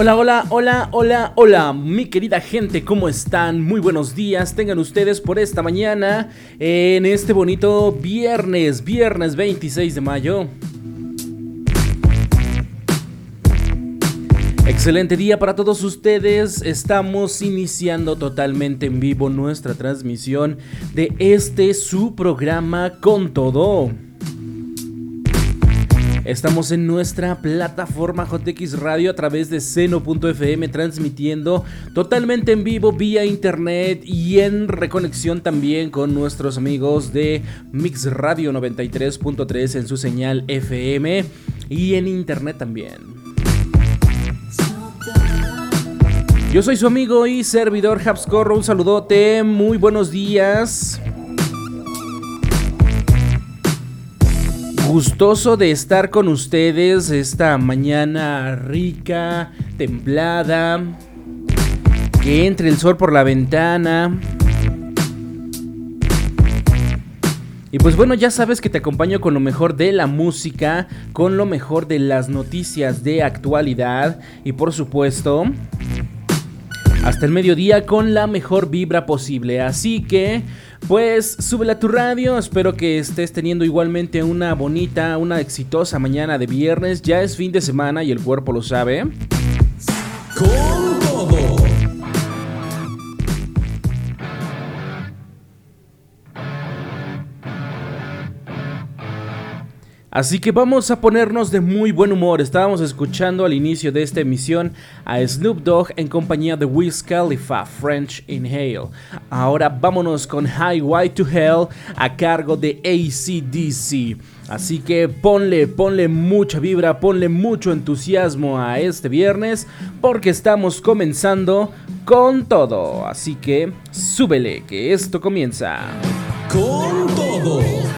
Hola, hola, hola, hola, hola, mi querida gente, ¿cómo están? Muy buenos días, tengan ustedes por esta mañana en este bonito viernes, viernes 26 de mayo. Excelente día para todos ustedes. Estamos iniciando totalmente en vivo nuestra transmisión de este su programa con todo. Estamos en nuestra plataforma JX Radio a través de seno.fm transmitiendo totalmente en vivo vía internet y en reconexión también con nuestros amigos de Mix Radio 93.3 en su señal FM y en internet también. Yo soy su amigo y servidor Habscorro, un saludote, muy buenos días. Gustoso de estar con ustedes esta mañana rica, templada, que entre el sol por la ventana. Y pues bueno, ya sabes que te acompaño con lo mejor de la música, con lo mejor de las noticias de actualidad y por supuesto hasta el mediodía con la mejor vibra posible. Así que pues súbela a tu radio, espero que estés teniendo igualmente una bonita, una exitosa mañana de viernes. Ya es fin de semana y el cuerpo lo sabe. Así que vamos a ponernos de muy buen humor. Estábamos escuchando al inicio de esta emisión a Snoop Dogg en compañía de Wiz Khalifa, French Inhale. Ahora vámonos con Highway to Hell a cargo de ACDC. Así que ponle, ponle mucha vibra, ponle mucho entusiasmo a este viernes porque estamos comenzando con todo. Así que súbele, que esto comienza. Con todo.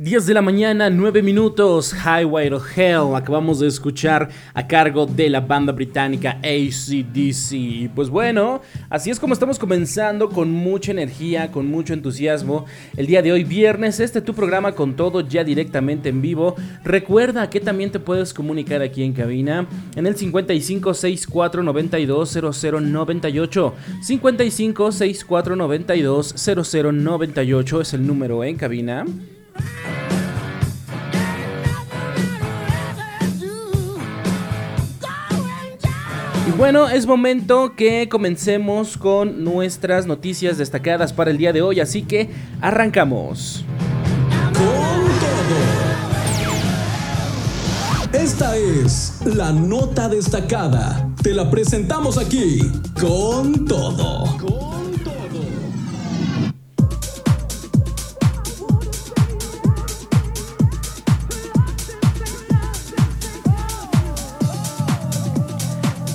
10 de la mañana, 9 minutos, Highway to Hell, acabamos de escuchar a cargo de la banda británica ACDC. Pues bueno, así es como estamos comenzando con mucha energía, con mucho entusiasmo. El día de hoy, viernes, este tu programa con todo ya directamente en vivo. Recuerda que también te puedes comunicar aquí en cabina en el 55 64 92 0098. 55 64 92 0098 es el número en cabina. Bueno, es momento que comencemos con nuestras noticias destacadas para el día de hoy, así que arrancamos. Con todo. Esta es la nota destacada. Te la presentamos aquí con todo. Con todo.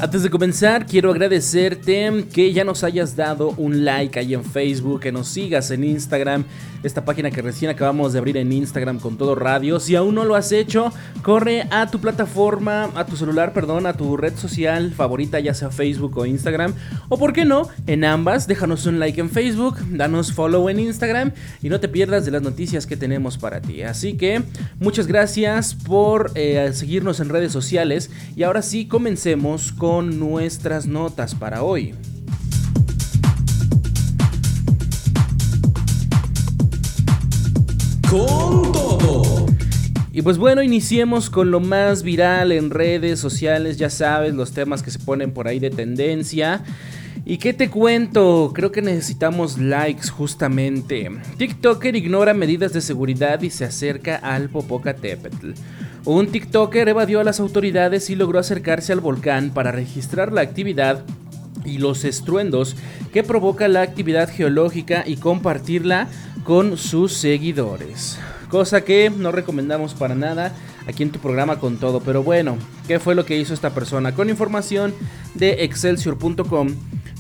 Antes de comenzar, quiero agradecerte que ya nos hayas dado un like ahí en Facebook, que nos sigas en Instagram, esta página que recién acabamos de abrir en Instagram con todo radio. Si aún no lo has hecho, corre a tu plataforma, a tu celular, perdón, a tu red social favorita, ya sea Facebook o Instagram, o por qué no, en ambas, déjanos un like en Facebook, danos follow en Instagram y no te pierdas de las noticias que tenemos para ti. Así que muchas gracias por eh, seguirnos en redes sociales y ahora sí comencemos con con nuestras notas para hoy. Con todo. Y pues bueno, iniciemos con lo más viral en redes sociales, ya sabes, los temas que se ponen por ahí de tendencia. ¿Y qué te cuento? Creo que necesitamos likes justamente. TikToker ignora medidas de seguridad y se acerca al Popocatépetl. Un TikToker evadió a las autoridades y logró acercarse al volcán para registrar la actividad y los estruendos que provoca la actividad geológica y compartirla con sus seguidores. Cosa que no recomendamos para nada aquí en tu programa con todo. Pero bueno, ¿qué fue lo que hizo esta persona? Con información de excelsior.com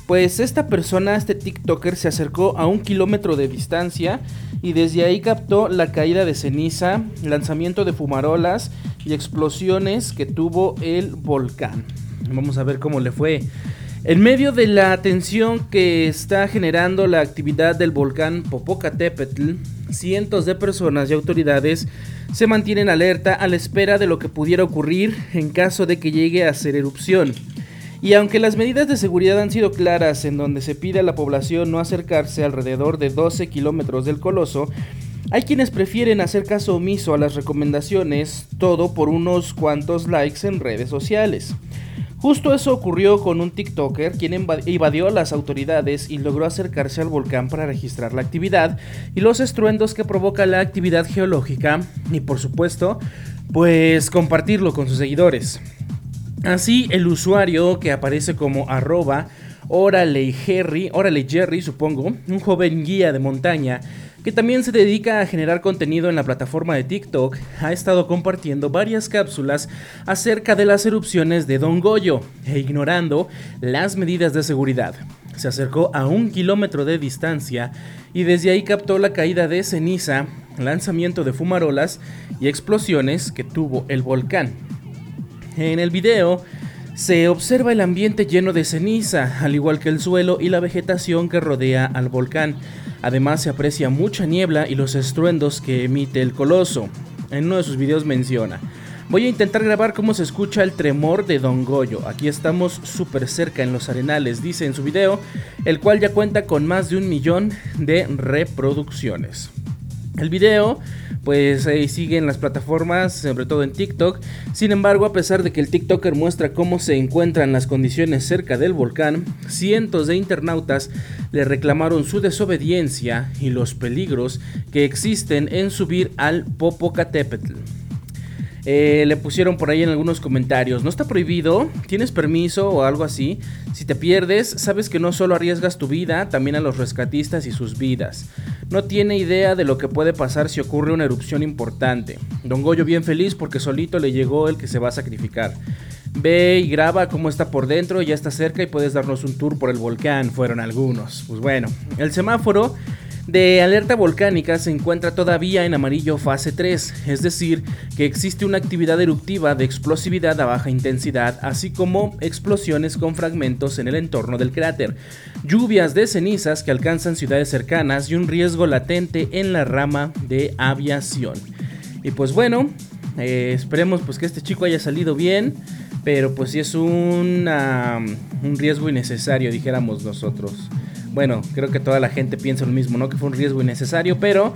pues esta persona, este TikToker, se acercó a un kilómetro de distancia y desde ahí captó la caída de ceniza, lanzamiento de fumarolas y explosiones que tuvo el volcán. Vamos a ver cómo le fue. En medio de la tensión que está generando la actividad del volcán Popocatépetl, cientos de personas y autoridades se mantienen alerta a la espera de lo que pudiera ocurrir en caso de que llegue a ser erupción. Y aunque las medidas de seguridad han sido claras en donde se pide a la población no acercarse alrededor de 12 kilómetros del coloso, hay quienes prefieren hacer caso omiso a las recomendaciones, todo por unos cuantos likes en redes sociales. Justo eso ocurrió con un TikToker quien evadió a las autoridades y logró acercarse al volcán para registrar la actividad y los estruendos que provoca la actividad geológica y por supuesto, pues compartirlo con sus seguidores. Así, el usuario que aparece como arroba Órale Jerry, Jerry supongo, un joven guía de montaña que también se dedica a generar contenido en la plataforma de TikTok, ha estado compartiendo varias cápsulas acerca de las erupciones de Don Goyo e ignorando las medidas de seguridad. Se acercó a un kilómetro de distancia y desde ahí captó la caída de ceniza, lanzamiento de fumarolas y explosiones que tuvo el volcán. En el video se observa el ambiente lleno de ceniza, al igual que el suelo y la vegetación que rodea al volcán. Además se aprecia mucha niebla y los estruendos que emite el coloso. En uno de sus videos menciona, voy a intentar grabar cómo se escucha el tremor de Don Goyo. Aquí estamos súper cerca en los arenales, dice en su video, el cual ya cuenta con más de un millón de reproducciones. El video pues ahí sigue en las plataformas, sobre todo en TikTok. Sin embargo, a pesar de que el TikToker muestra cómo se encuentran las condiciones cerca del volcán, cientos de internautas le reclamaron su desobediencia y los peligros que existen en subir al Popocatépetl. Eh, le pusieron por ahí en algunos comentarios, no está prohibido, tienes permiso o algo así. Si te pierdes, sabes que no solo arriesgas tu vida, también a los rescatistas y sus vidas. No tiene idea de lo que puede pasar si ocurre una erupción importante. Don Goyo bien feliz porque solito le llegó el que se va a sacrificar. Ve y graba cómo está por dentro, ya está cerca y puedes darnos un tour por el volcán, fueron algunos. Pues bueno, el semáforo de alerta volcánica se encuentra todavía en amarillo fase 3, es decir, que existe una actividad eruptiva de explosividad a baja intensidad, así como explosiones con fragmentos en el entorno del cráter, lluvias de cenizas que alcanzan ciudades cercanas y un riesgo latente en la rama de aviación. Y pues bueno, eh, esperemos pues que este chico haya salido bien, pero pues sí es un riesgo innecesario, dijéramos nosotros bueno, creo que toda la gente piensa lo mismo, ¿no? Que fue un riesgo innecesario, pero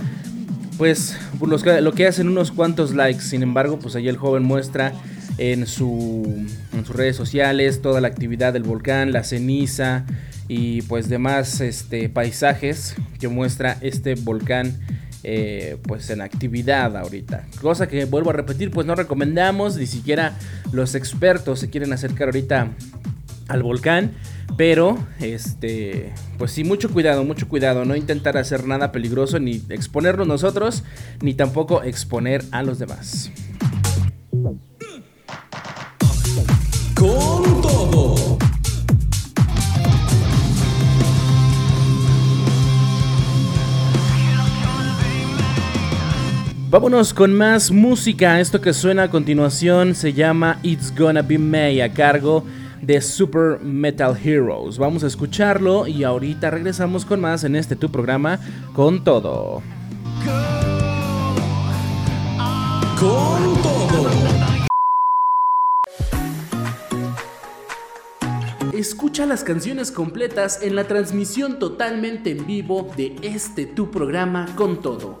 pues lo que hacen unos cuantos likes. Sin embargo, pues ahí el joven muestra en, su, en sus redes sociales toda la actividad del volcán, la ceniza y pues demás este, paisajes que muestra este volcán. Eh, pues en actividad ahorita. Cosa que vuelvo a repetir, pues no recomendamos, ni siquiera los expertos se quieren acercar ahorita al volcán. Pero, este, pues sí, mucho cuidado, mucho cuidado. No intentar hacer nada peligroso, ni exponernos nosotros, ni tampoco exponer a los demás. Vámonos con más música. Esto que suena a continuación se llama It's Gonna Be May a cargo de Super Metal Heroes. Vamos a escucharlo y ahorita regresamos con más en este tu programa con todo. Con todo. Escucha las canciones completas en la transmisión totalmente en vivo de este tu programa con todo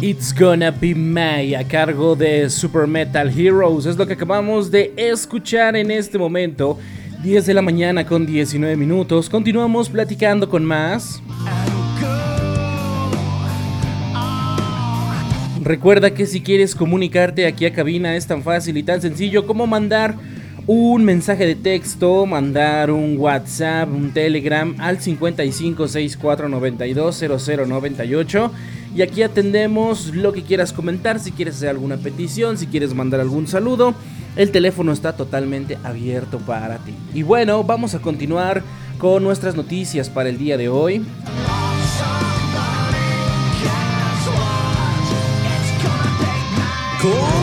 It's Gonna Be May a cargo de Super Metal Heroes. Es lo que acabamos de escuchar en este momento. 10 de la mañana con 19 minutos. Continuamos platicando con más. Recuerda que si quieres comunicarte aquí a cabina es tan fácil y tan sencillo como mandar un mensaje de texto, mandar un WhatsApp, un Telegram al 55 64 92 0098 y aquí atendemos lo que quieras comentar, si quieres hacer alguna petición, si quieres mandar algún saludo. El teléfono está totalmente abierto para ti. Y bueno, vamos a continuar con nuestras noticias para el día de hoy. Con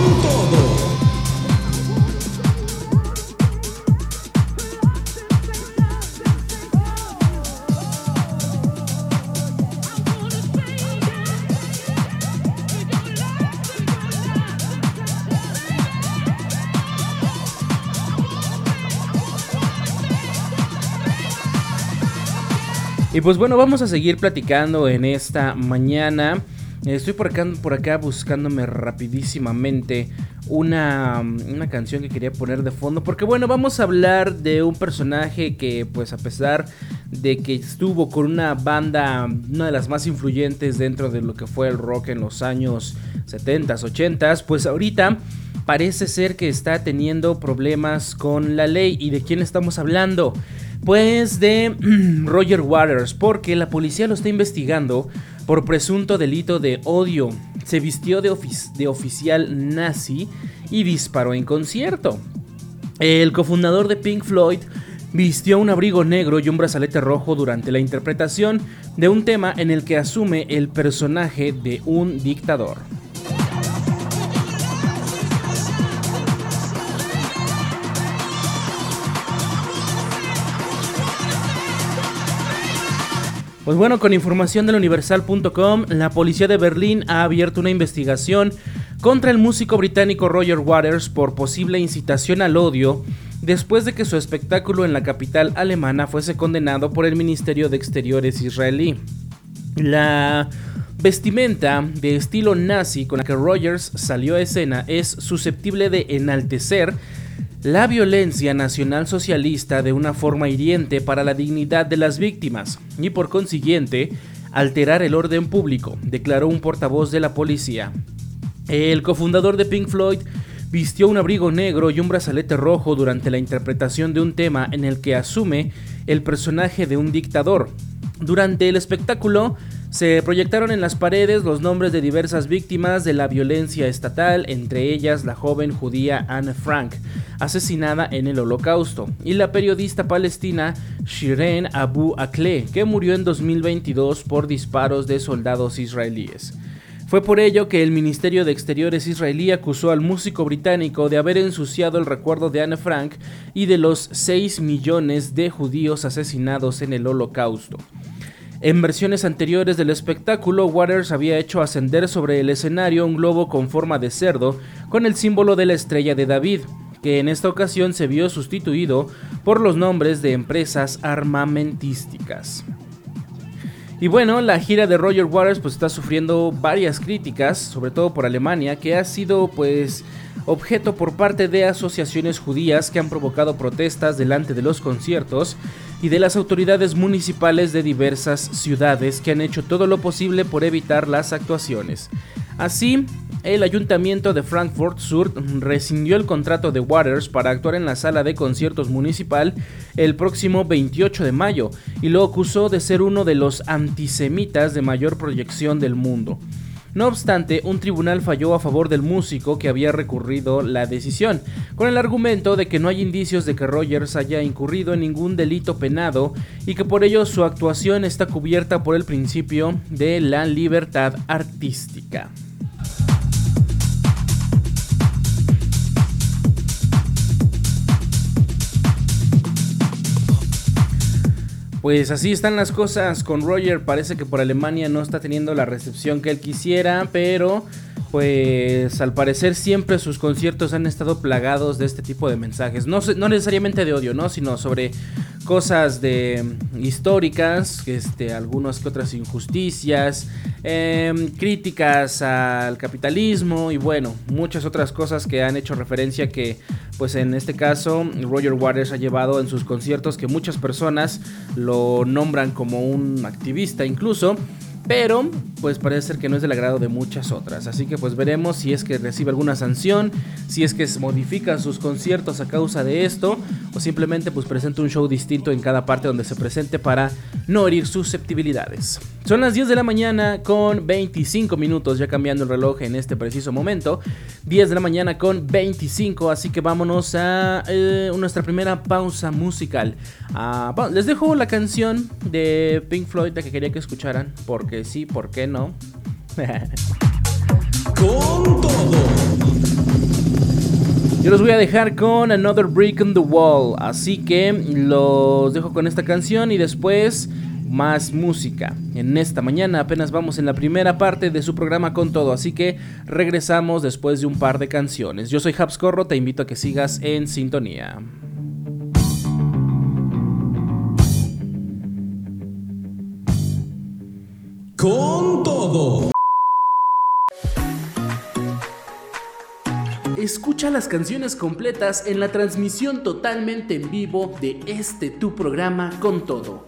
Y pues bueno, vamos a seguir platicando en esta mañana. Estoy por acá, por acá buscándome rapidísimamente una, una, canción que quería poner de fondo. Porque bueno, vamos a hablar de un personaje que pues a pesar de que estuvo con una banda, una de las más influyentes dentro de lo que fue el rock en los años 70s, 80s, pues ahorita parece ser que está teniendo problemas con la ley. ¿Y de quién estamos hablando? Pues de Roger Waters, porque la policía lo está investigando por presunto delito de odio. Se vistió de, de oficial nazi y disparó en concierto. El cofundador de Pink Floyd vistió un abrigo negro y un brazalete rojo durante la interpretación de un tema en el que asume el personaje de un dictador. Pues bueno, con información del universal.com, la policía de Berlín ha abierto una investigación contra el músico británico Roger Waters por posible incitación al odio después de que su espectáculo en la capital alemana fuese condenado por el Ministerio de Exteriores israelí. La vestimenta de estilo nazi con la que Rogers salió a escena es susceptible de enaltecer la violencia nacional socialista de una forma hiriente para la dignidad de las víctimas y por consiguiente alterar el orden público, declaró un portavoz de la policía. El cofundador de Pink Floyd vistió un abrigo negro y un brazalete rojo durante la interpretación de un tema en el que asume el personaje de un dictador. Durante el espectáculo, se proyectaron en las paredes los nombres de diversas víctimas de la violencia estatal, entre ellas la joven judía Anne Frank, asesinada en el Holocausto, y la periodista palestina Shiren Abu Akleh, que murió en 2022 por disparos de soldados israelíes. Fue por ello que el Ministerio de Exteriores israelí acusó al músico británico de haber ensuciado el recuerdo de Anne Frank y de los 6 millones de judíos asesinados en el Holocausto. En versiones anteriores del espectáculo, Waters había hecho ascender sobre el escenario un globo con forma de cerdo con el símbolo de la estrella de David, que en esta ocasión se vio sustituido por los nombres de empresas armamentísticas. Y bueno, la gira de Roger Waters pues está sufriendo varias críticas, sobre todo por Alemania, que ha sido pues objeto por parte de asociaciones judías que han provocado protestas delante de los conciertos y de las autoridades municipales de diversas ciudades que han hecho todo lo posible por evitar las actuaciones. Así, el ayuntamiento de Frankfurt Sur rescindió el contrato de Waters para actuar en la sala de conciertos municipal el próximo 28 de mayo y lo acusó de ser uno de los antisemitas de mayor proyección del mundo. No obstante, un tribunal falló a favor del músico que había recurrido la decisión, con el argumento de que no hay indicios de que Rogers haya incurrido en ningún delito penado y que por ello su actuación está cubierta por el principio de la libertad artística. Pues así están las cosas con Roger. Parece que por Alemania no está teniendo la recepción que él quisiera, pero pues al parecer siempre sus conciertos han estado plagados de este tipo de mensajes. No, no necesariamente de odio, ¿no? Sino sobre cosas de históricas, este, algunas que otras injusticias, em, críticas al capitalismo y bueno, muchas otras cosas que han hecho referencia que pues en este caso Roger Waters ha llevado en sus conciertos que muchas personas lo nombran como un activista incluso pero pues parece ser que no es del agrado de muchas otras. Así que pues veremos si es que recibe alguna sanción, si es que se modifican sus conciertos a causa de esto, o simplemente pues presenta un show distinto en cada parte donde se presente para no herir susceptibilidades. Son las 10 de la mañana con 25 minutos, ya cambiando el reloj en este preciso momento. 10 de la mañana con 25, así que vámonos a eh, nuestra primera pausa musical. Ah, les dejo la canción de Pink Floyd que quería que escucharan, porque sí, ¿por qué no? con todo. Yo los voy a dejar con Another Brick in the Wall, así que los dejo con esta canción y después más música. En esta mañana apenas vamos en la primera parte de su programa con todo, así que regresamos después de un par de canciones. Yo soy Habscorro, te invito a que sigas en sintonía. con todo. Escucha las canciones completas en la transmisión totalmente en vivo de este tu programa con todo.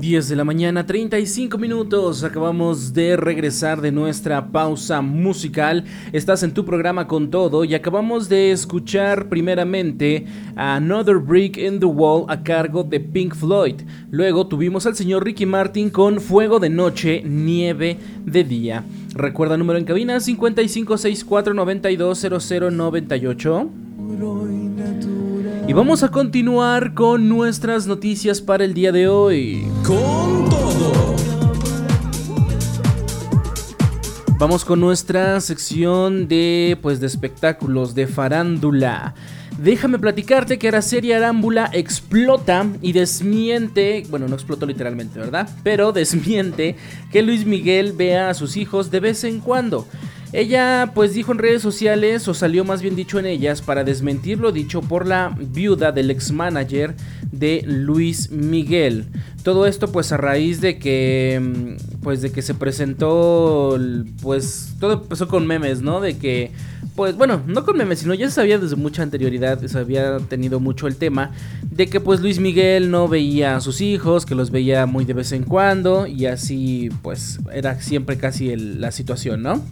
10 de la mañana, 35 minutos. Acabamos de regresar de nuestra pausa musical. Estás en tu programa con todo y acabamos de escuchar primeramente Another Brick in the Wall a cargo de Pink Floyd. Luego tuvimos al señor Ricky Martin con Fuego de Noche, Nieve de Día. Recuerda número en cabina 5564920098. Y vamos a continuar con nuestras noticias para el día de hoy. Con todo. Vamos con nuestra sección de pues de espectáculos de farándula. Déjame platicarte que Araceli Arámbula explota y desmiente, bueno, no explotó literalmente, ¿verdad? Pero desmiente que Luis Miguel vea a sus hijos de vez en cuando. Ella pues dijo en redes sociales, o salió más bien dicho en ellas, para desmentir lo dicho por la viuda del ex manager de Luis Miguel. Todo esto pues a raíz de que mm, pues de que se presentó pues todo empezó con memes, ¿no? De que pues bueno, no con memes, sino ya se sabía desde mucha anterioridad, se había tenido mucho el tema de que pues Luis Miguel no veía a sus hijos, que los veía muy de vez en cuando y así pues era siempre casi la situación, ¿no?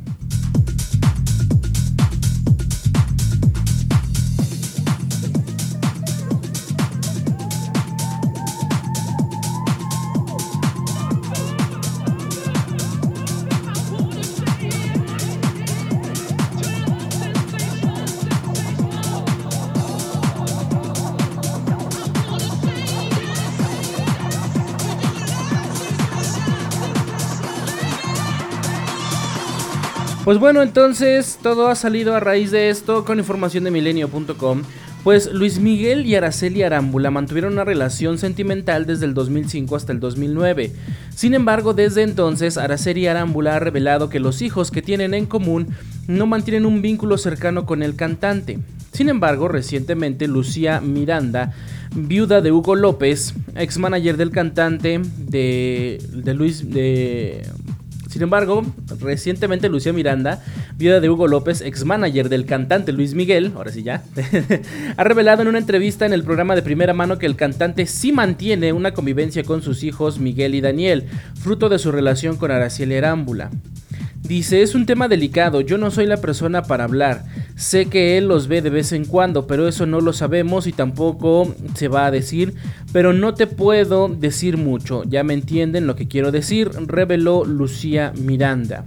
Pues bueno, entonces todo ha salido a raíz de esto con información de milenio.com. Pues Luis Miguel y Araceli Arámbula mantuvieron una relación sentimental desde el 2005 hasta el 2009. Sin embargo, desde entonces, Araceli Arámbula ha revelado que los hijos que tienen en común no mantienen un vínculo cercano con el cantante. Sin embargo, recientemente Lucía Miranda viuda de Hugo López, ex manager del cantante de, de Luis de sin embargo, recientemente Lucía Miranda, viuda de Hugo López, ex manager del cantante Luis Miguel, ahora sí ya, ha revelado en una entrevista en el programa de primera mano que el cantante sí mantiene una convivencia con sus hijos Miguel y Daniel, fruto de su relación con Araceli Arámbula. Dice, es un tema delicado, yo no soy la persona para hablar. Sé que él los ve de vez en cuando, pero eso no lo sabemos y tampoco se va a decir, pero no te puedo decir mucho, ya me entienden lo que quiero decir, reveló Lucía Miranda.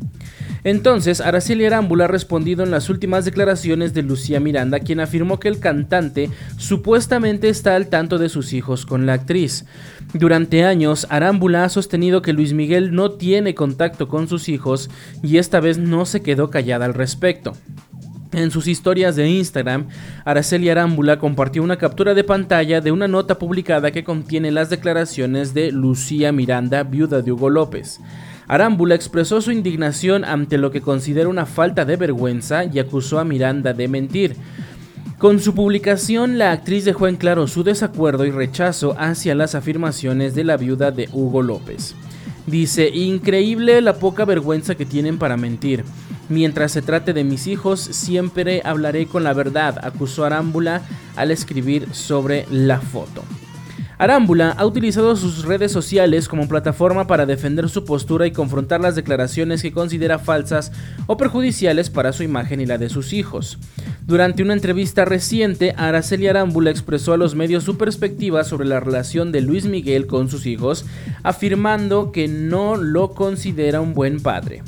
Entonces, Araceli Arámbula ha respondido en las últimas declaraciones de Lucía Miranda, quien afirmó que el cantante supuestamente está al tanto de sus hijos con la actriz. Durante años, Arámbula ha sostenido que Luis Miguel no tiene contacto con sus hijos y esta vez no se quedó callada al respecto. En sus historias de Instagram, Araceli Arámbula compartió una captura de pantalla de una nota publicada que contiene las declaraciones de Lucía Miranda, viuda de Hugo López. Arámbula expresó su indignación ante lo que considera una falta de vergüenza y acusó a Miranda de mentir. Con su publicación, la actriz dejó en claro su desacuerdo y rechazo hacia las afirmaciones de la viuda de Hugo López. Dice, increíble la poca vergüenza que tienen para mentir. Mientras se trate de mis hijos, siempre hablaré con la verdad, acusó Arámbula al escribir sobre la foto. Arámbula ha utilizado sus redes sociales como plataforma para defender su postura y confrontar las declaraciones que considera falsas o perjudiciales para su imagen y la de sus hijos. Durante una entrevista reciente, Araceli Arámbula expresó a los medios su perspectiva sobre la relación de Luis Miguel con sus hijos, afirmando que no lo considera un buen padre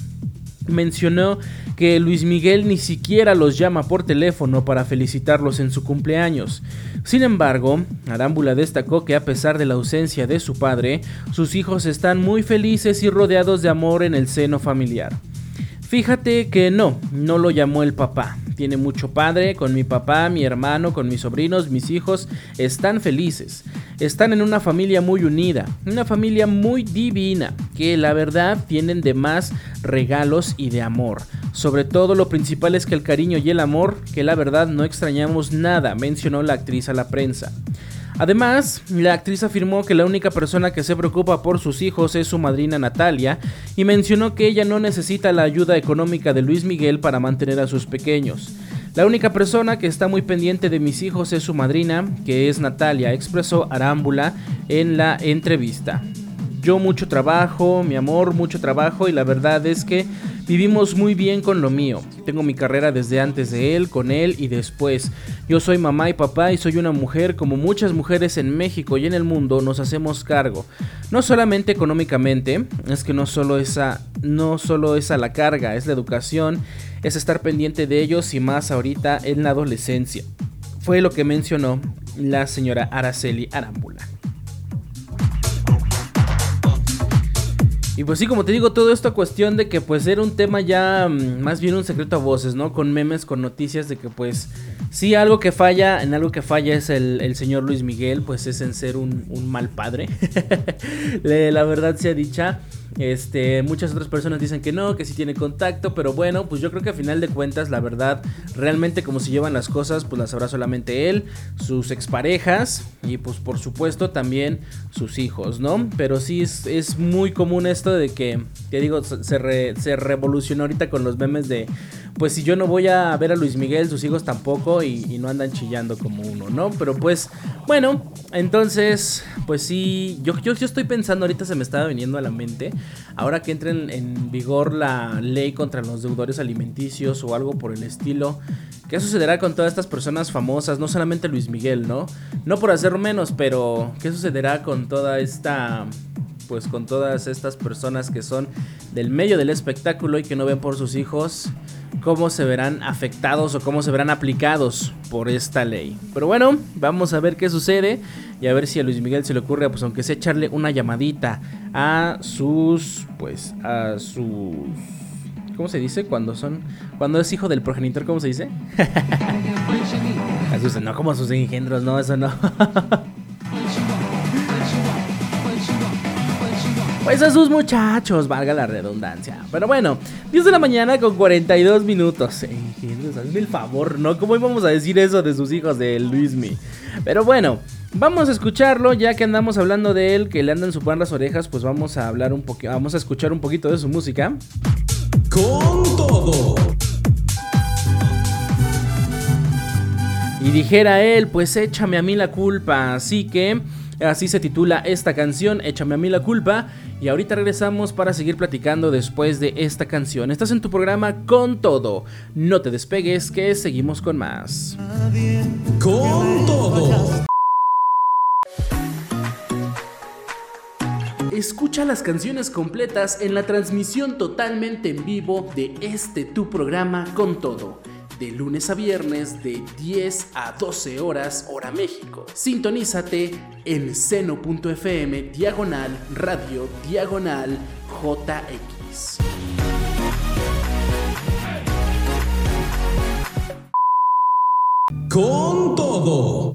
mencionó que Luis Miguel ni siquiera los llama por teléfono para felicitarlos en su cumpleaños. Sin embargo, Arámbula destacó que a pesar de la ausencia de su padre, sus hijos están muy felices y rodeados de amor en el seno familiar. Fíjate que no, no lo llamó el papá. Tiene mucho padre, con mi papá, mi hermano, con mis sobrinos, mis hijos, están felices. Están en una familia muy unida, una familia muy divina, que la verdad tienen de más regalos y de amor. Sobre todo lo principal es que el cariño y el amor, que la verdad no extrañamos nada, mencionó la actriz a la prensa. Además, la actriz afirmó que la única persona que se preocupa por sus hijos es su madrina Natalia y mencionó que ella no necesita la ayuda económica de Luis Miguel para mantener a sus pequeños. La única persona que está muy pendiente de mis hijos es su madrina, que es Natalia, expresó Arámbula en la entrevista. Yo mucho trabajo, mi amor, mucho trabajo y la verdad es que vivimos muy bien con lo mío. Tengo mi carrera desde antes de él, con él y después. Yo soy mamá y papá y soy una mujer como muchas mujeres en México y en el mundo nos hacemos cargo. No solamente económicamente, es que no solo esa no solo es a la carga, es la educación es estar pendiente de ellos y más ahorita en la adolescencia. Fue lo que mencionó la señora Araceli Arámbula. Y pues sí, como te digo, todo esto cuestión de que pues era un tema ya mm, más bien un secreto a voces, ¿no? Con memes, con noticias de que pues sí, algo que falla, en algo que falla es el, señor Luis Miguel, pues es en ser un, un mal padre. la verdad sea dicha. Este, muchas otras personas dicen que no, que sí tiene contacto, pero bueno, pues yo creo que a final de cuentas, la verdad, realmente como se llevan las cosas, pues las sabrá solamente él, sus exparejas y pues por supuesto también sus hijos, ¿no? Pero sí es, muy común esto de que, te digo, se, se revolucionó ahorita con los memes de pues si yo no voy a ver a Luis Miguel, sus hijos tampoco y, no andan chillando como uno, ¿no? Pero pues, bueno, entonces, pues sí, yo, yo, yo, estoy pensando, ahorita se me estaba viniendo a la mente, ahora que entre en, vigor la ley contra los deudores alimenticios o algo por el estilo, ¿qué sucederá con todas estas personas famosas? No solamente Luis Miguel, ¿no? No por hacer menos, pero ¿qué sucederá con toda esta pues con todas estas personas que son del medio del espectáculo y que no ven por sus hijos cómo se verán afectados o cómo se verán aplicados por esta ley. Pero bueno, vamos a ver qué sucede y a ver si a Luis Miguel se le ocurre, pues aunque sea echarle una llamadita a sus, pues a sus... ¿Cómo se dice? Cuando son... Cuando es hijo del progenitor, ¿cómo se dice? no como sus engendros, no, eso no. Pues a sus muchachos, valga la redundancia. Pero bueno, 10 de la mañana con 42 minutos. Eh, hazme el favor, ¿no? ¿Cómo íbamos a decir eso de sus hijos de Luismi? Pero bueno, vamos a escucharlo, ya que andamos hablando de él, que le andan supar las orejas, pues vamos a hablar un poquito, vamos a escuchar un poquito de su música. Con todo. Y dijera él, pues échame a mí la culpa. Así que así se titula esta canción, Échame a mí la culpa. Y ahorita regresamos para seguir platicando después de esta canción. Estás en tu programa con todo. No te despegues que seguimos con más. Con todo. Escucha las canciones completas en la transmisión totalmente en vivo de este tu programa con todo de lunes a viernes de 10 a 12 horas hora México. Sintonízate en seno.fm diagonal radio diagonal JX. Con todo.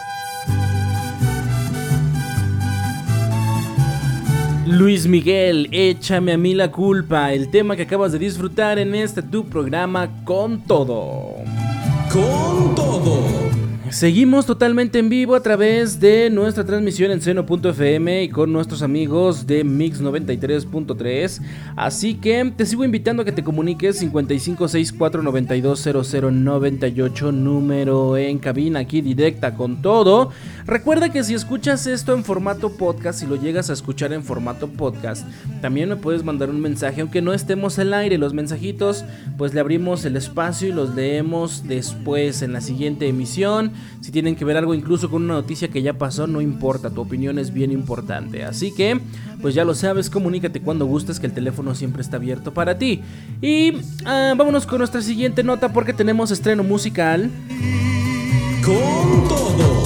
Luis Miguel, échame a mí la culpa, el tema que acabas de disfrutar en este tu programa con todo. Con todo. Seguimos totalmente en vivo a través de nuestra transmisión en seno.fm y con nuestros amigos de Mix 93.3. Así que te sigo invitando a que te comuniques 5564920098, número en cabina aquí directa con todo. Recuerda que si escuchas esto en formato podcast, si lo llegas a escuchar en formato podcast, también me puedes mandar un mensaje, aunque no estemos al aire. Los mensajitos, pues le abrimos el espacio y los leemos después en la siguiente emisión. Si tienen que ver algo incluso con una noticia que ya pasó, no importa, tu opinión es bien importante. Así que, pues ya lo sabes, comunícate cuando gustes que el teléfono siempre está abierto para ti. Y ah, vámonos con nuestra siguiente nota porque tenemos estreno musical. Con todo.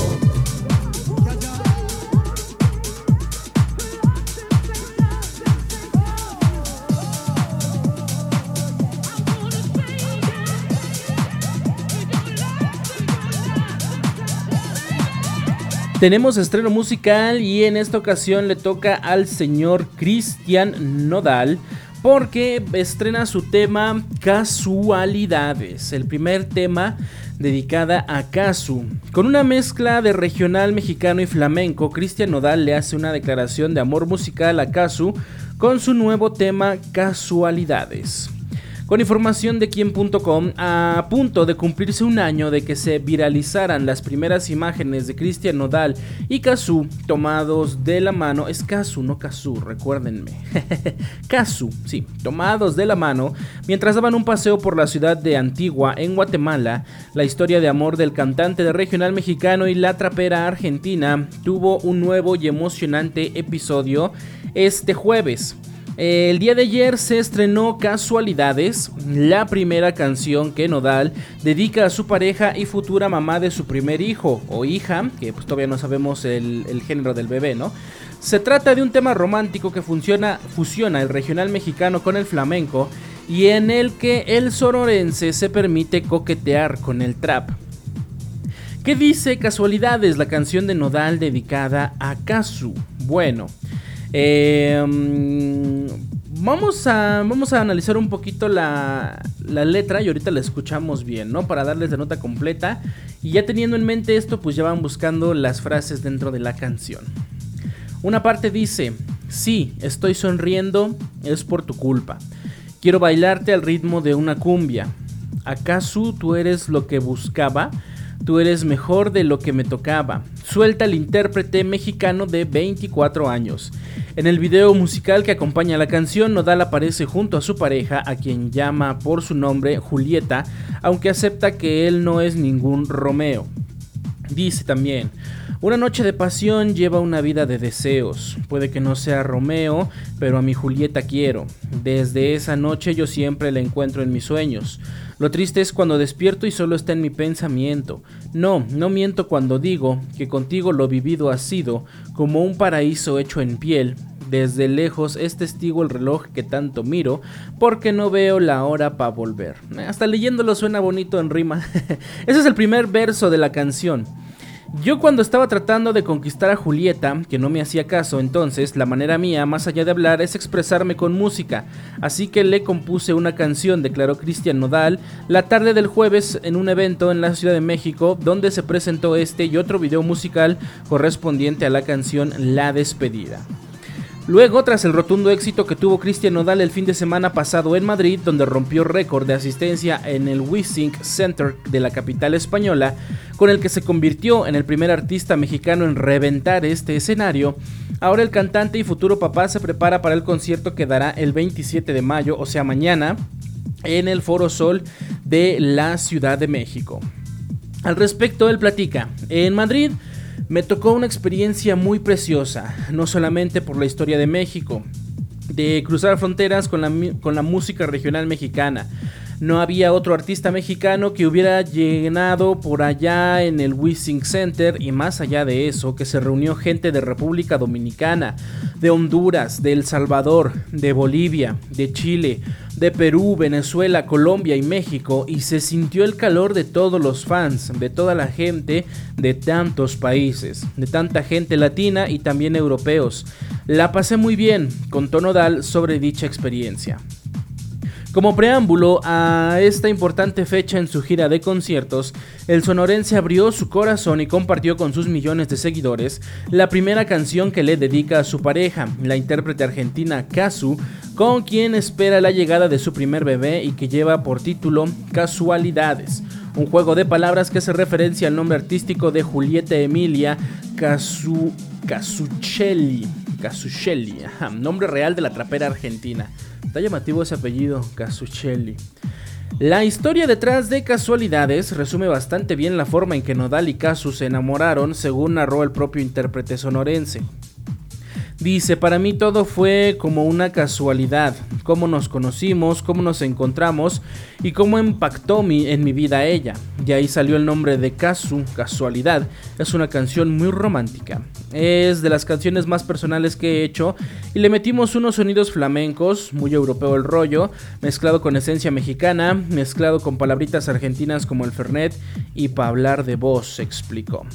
Tenemos estreno musical y en esta ocasión le toca al señor Cristian Nodal porque estrena su tema Casualidades, el primer tema dedicada a Casu. Con una mezcla de regional mexicano y flamenco, Cristian Nodal le hace una declaración de amor musical a Casu con su nuevo tema Casualidades. Con información de quien.com, a punto de cumplirse un año de que se viralizaran las primeras imágenes de Cristian Nodal y Kazu tomados de la mano, es Kazu, no Kazu, recuérdenme. Kazu, sí, tomados de la mano mientras daban un paseo por la ciudad de Antigua, en Guatemala. La historia de amor del cantante de regional mexicano y la trapera argentina tuvo un nuevo y emocionante episodio este jueves. El día de ayer se estrenó Casualidades, la primera canción que Nodal dedica a su pareja y futura mamá de su primer hijo o hija, que pues todavía no sabemos el, género del bebé, ¿no? Se trata de un tema romántico que funciona, fusiona el regional mexicano con el flamenco y en el que el sororense se permite coquetear con el trap. ¿Qué dice Casualidades, la canción de Nodal dedicada a Kazu? Bueno, Em, vamos, a, vamos a analizar un poquito la, la, letra y ahorita la escuchamos bien, ¿no? Para darles la nota completa. Y ya teniendo en mente esto, pues ya van buscando las frases dentro de la canción. Una parte dice, sí, estoy sonriendo, es por tu culpa. Quiero bailarte al ritmo de una cumbia. ¿Acaso tú eres lo que buscaba? Tú eres mejor de lo que me tocaba. Suelta el intérprete mexicano de 24 años. En el video musical que acompaña la canción, Nodal aparece junto a su pareja, a quien llama por su nombre Julieta, aunque acepta que él no es ningún Romeo. Dice también, una noche de pasión lleva una vida de deseos. Puede que no sea Romeo, pero a mi Julieta quiero. Desde esa noche yo siempre la encuentro en mis sueños. Lo triste es cuando despierto y solo está en mi pensamiento. No, no miento cuando digo que contigo lo vivido ha sido como un paraíso hecho en piel. Desde lejos es testigo el reloj que tanto miro porque no veo la hora para volver. Hasta leyéndolo suena bonito en rima. Ese es el primer verso de la canción. Yo cuando estaba tratando de conquistar a Julieta, que no me hacía caso, entonces la manera mía, más allá de hablar, es expresarme con música. Así que le compuse una canción, declaró Cristian Nodal, la tarde del jueves en un evento en la Ciudad de México, donde se presentó este y otro video musical correspondiente a la canción La Despedida. Luego, tras el rotundo éxito que tuvo Cristian Nodal el fin de semana pasado en Madrid, donde rompió récord de asistencia en el Wissink Center de la capital española, con el que se convirtió en el primer artista mexicano en reventar este escenario, ahora el cantante y futuro papá se prepara para el concierto que dará el 27 de mayo, o sea mañana, en el Foro Sol de la Ciudad de México. Al respecto, él platica, en Madrid, me tocó una experiencia muy preciosa, no solamente por la historia de México, de cruzar fronteras con la, con la música regional mexicana. No había otro artista mexicano que hubiera llenado por allá en el Wissing Center y más allá de eso, que se reunió gente de República Dominicana, de Honduras, de El Salvador, de Bolivia, de Chile, de Perú, Venezuela, Colombia y México y se sintió el calor de todos los fans, de toda la gente de tantos países, de tanta gente latina y también europeos. La pasé muy bien, con tono dal sobre dicha experiencia. Como preámbulo a esta importante fecha en su gira de conciertos, el sonorense abrió su corazón y compartió con sus millones de seguidores la primera canción que le dedica a su pareja, la intérprete argentina Kazu, con quien espera la llegada de su primer bebé y que lleva por título Casualidades, un juego de palabras que se referencia al nombre artístico de Julieta Emilia Casu Casuccelli, Casuccelli, nombre real de la trapera argentina. Está llamativo ese apellido, Casuccelli. La historia detrás de Casualidades resume bastante bien la forma en que Nodal y Casu se enamoraron, según narró el propio intérprete sonorense. Dice, para mí todo fue como una casualidad, cómo nos conocimos, cómo nos encontramos y cómo impactó mi, en mi vida ella. Y ahí salió el nombre de Casu, Casualidad. Es una canción muy romántica. Es de las canciones más personales que he hecho y le metimos unos sonidos flamencos, muy europeo el rollo, mezclado con esencia mexicana, mezclado con palabritas argentinas como el Fernet y para hablar de voz, explicó.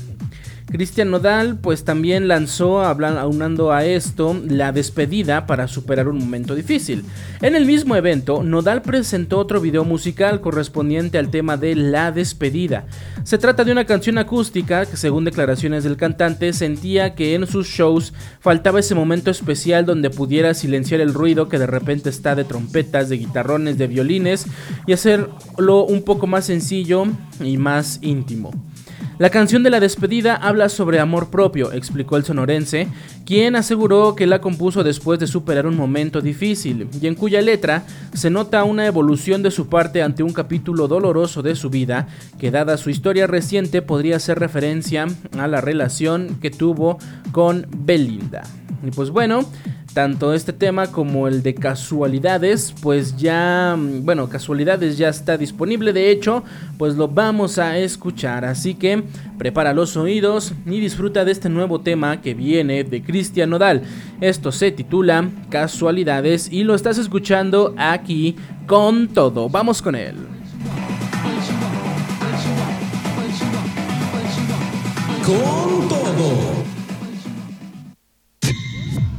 Cristian Nodal pues también lanzó, aunando a esto, la despedida para superar un momento difícil. En el mismo evento, Nodal presentó otro video musical correspondiente al tema de La despedida. Se trata de una canción acústica que según declaraciones del cantante sentía que en sus shows faltaba ese momento especial donde pudiera silenciar el ruido que de repente está de trompetas, de guitarrones, de violines y hacerlo un poco más sencillo y más íntimo. La canción de la despedida habla sobre amor propio, explicó el sonorense, quien aseguró que la compuso después de superar un momento difícil y en cuya letra se nota una evolución de su parte ante un capítulo doloroso de su vida que dada su historia reciente podría ser referencia a la relación que tuvo con Belinda. Y pues bueno, tanto este tema como el de casualidades, pues ya, bueno, casualidades ya está disponible, de hecho, pues lo vamos a escuchar, así que prepara los oídos y disfruta de este nuevo tema que viene de Cristian Nodal. Esto se titula Casualidades y lo estás escuchando aquí con todo. Vamos con él. Con todo.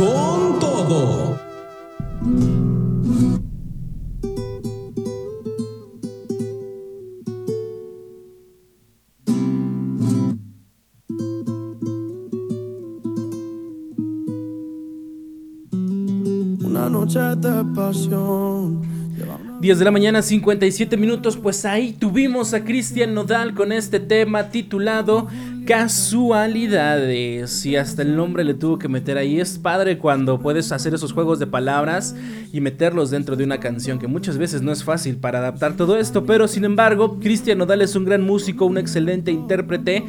Con todo. Una noche de pasión. 10 de la mañana, 57 minutos. Pues ahí tuvimos a Cristian Nodal con este tema titulado Casualidades. Y hasta el nombre le tuvo que meter ahí. Es padre cuando puedes hacer esos juegos de palabras y meterlos dentro de una canción, que muchas veces no es fácil para adaptar todo esto. Pero sin embargo, Cristian Nodal es un gran músico, un excelente intérprete.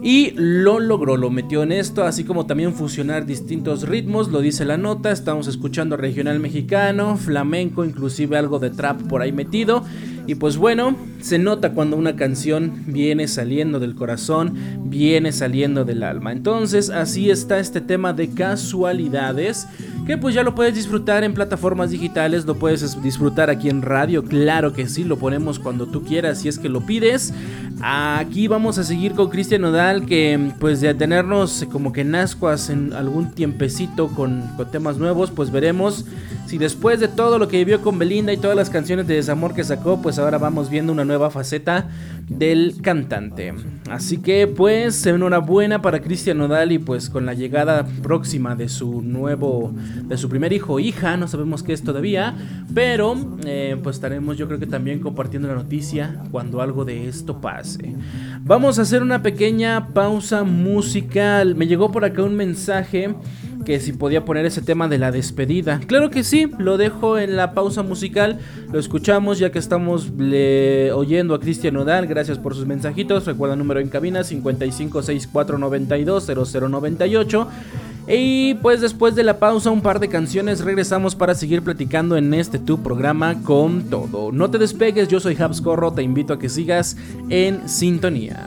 Y lo logró, lo metió en esto, así como también fusionar distintos ritmos, lo dice la nota, estamos escuchando regional mexicano, flamenco, inclusive algo de trap por ahí metido. Y pues bueno, se nota cuando una canción viene saliendo del corazón, viene saliendo del alma. Entonces así está este tema de casualidades, que pues ya lo puedes disfrutar en plataformas digitales, lo puedes disfrutar aquí en radio, claro que sí, lo ponemos cuando tú quieras si es que lo pides. Aquí vamos a seguir con Cristian Nodal, que pues de tenernos como que en ascuas en algún tiempecito con temas nuevos, pues veremos si después de todo lo que vivió con Belinda y todas las canciones de desamor que sacó, pues ahora vamos viendo una nueva faceta del cantante. Así que pues enhorabuena para Cristian Nodal y pues con la llegada próxima de su nuevo, de su primer hijo o hija, no sabemos qué es todavía, pero eh, pues estaremos yo creo que también compartiendo la noticia cuando algo de esto pase. Vamos a hacer una pequeña pausa musical. Me llegó por acá un mensaje que si podía poner ese tema de la despedida. Claro que sí, lo dejo en la pausa musical, lo escuchamos ya que estamos oyendo a Cristian Nodal, gracias por sus mensajitos, recuerda el número en cabina 5564920098. Y pues después de la pausa, un par de canciones, regresamos para seguir platicando en este tu programa con todo. No te despegues, yo soy Habs Corro, te invito a que sigas en sintonía.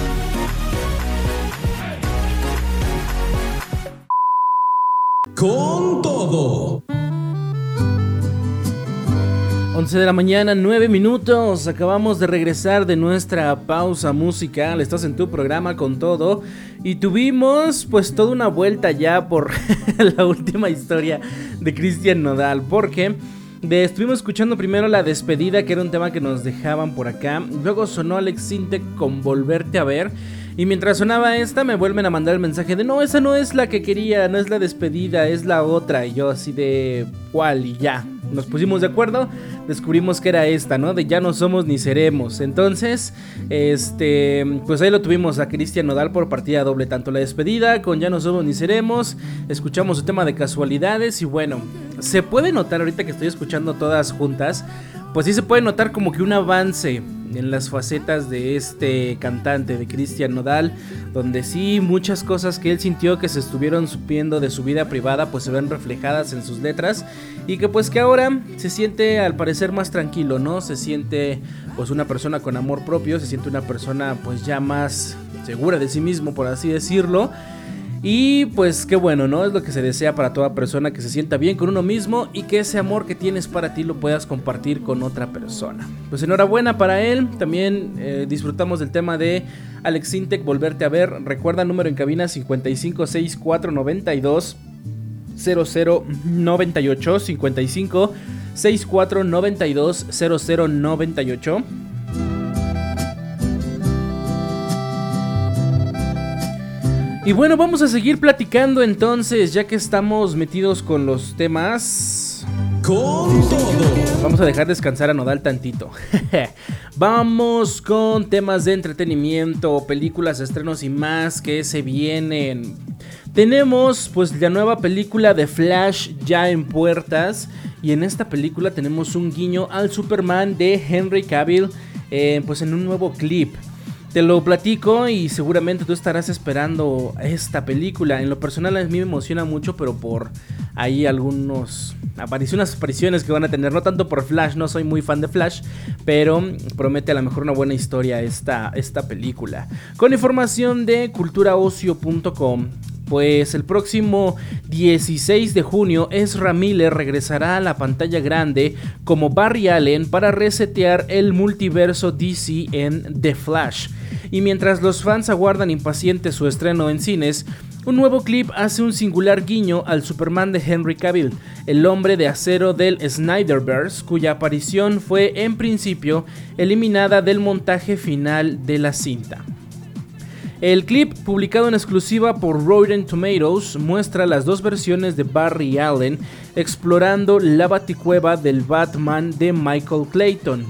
Con todo. 11 de la mañana, 9 minutos. Acabamos de regresar de nuestra pausa musical. Estás en tu programa con todo. Y tuvimos pues toda una vuelta ya por la última historia de Cristian Nodal. Porque estuvimos escuchando primero la despedida, que era un tema que nos dejaban por acá. Luego sonó Alex Sintek con Volverte a ver. Y mientras sonaba esta, me vuelven a mandar el mensaje de no, esa no es la que quería, no es la despedida, es la otra. Y yo así de cuál y ya. Nos pusimos de acuerdo, descubrimos que era esta, ¿no? De ya no somos ni seremos. Entonces, este, pues ahí lo tuvimos a Cristian Nodal por partida doble, tanto la despedida con ya no somos ni seremos. Escuchamos su tema de casualidades y bueno, se puede notar ahorita que estoy escuchando todas juntas, pues sí se puede notar como que un avance en las facetas de este cantante, de Cristian Nodal, donde sí muchas cosas que él sintió que se estuvieron supiendo de su vida privada, pues se ven reflejadas en sus letras y que pues que ahora se siente al parecer más tranquilo, ¿no? Se siente pues una persona con amor propio, se siente una persona pues ya más segura de sí mismo, por así decirlo. Y pues qué bueno, ¿no? Es lo que se desea para toda persona que se sienta bien con uno mismo y que ese amor que tienes para ti lo puedas compartir con otra persona. Pues enhorabuena para él. También eh, disfrutamos del tema de Alex Sintek, volverte a ver. Recuerda número en cabina 556492 0098 55 6492 0098 Y bueno, vamos a seguir platicando entonces, ya que estamos metidos con los temas. Con todo. Vamos a dejar descansar a Nodal tantito. vamos con temas de entretenimiento, películas, estrenos y más que se vienen. Tenemos pues la nueva película de Flash ya en puertas. Y en esta película tenemos un guiño al Superman de Henry Cavill. Eh, pues en un nuevo clip. Te lo platico y seguramente tú estarás esperando esta película. En lo personal a mí me emociona mucho, pero por ahí algunos apariciones, apariciones que van a tener. No tanto por Flash, no soy muy fan de Flash, pero promete a lo mejor una buena historia esta, esta película. Con información de culturaocio.com Pues el próximo 16 de junio Ezra Miller regresará a la pantalla grande como Barry Allen para resetear el multiverso DC en The Flash. Y mientras los fans aguardan impacientes su estreno en cines, un nuevo clip hace un singular guiño al Superman de Henry Cavill, el hombre de acero del Snyderverse, cuya aparición fue en principio eliminada del montaje final de la cinta. El clip, publicado en exclusiva por Rotten Tomatoes, muestra las dos versiones de Barry Allen explorando la baticueva del Batman de Michael Clayton.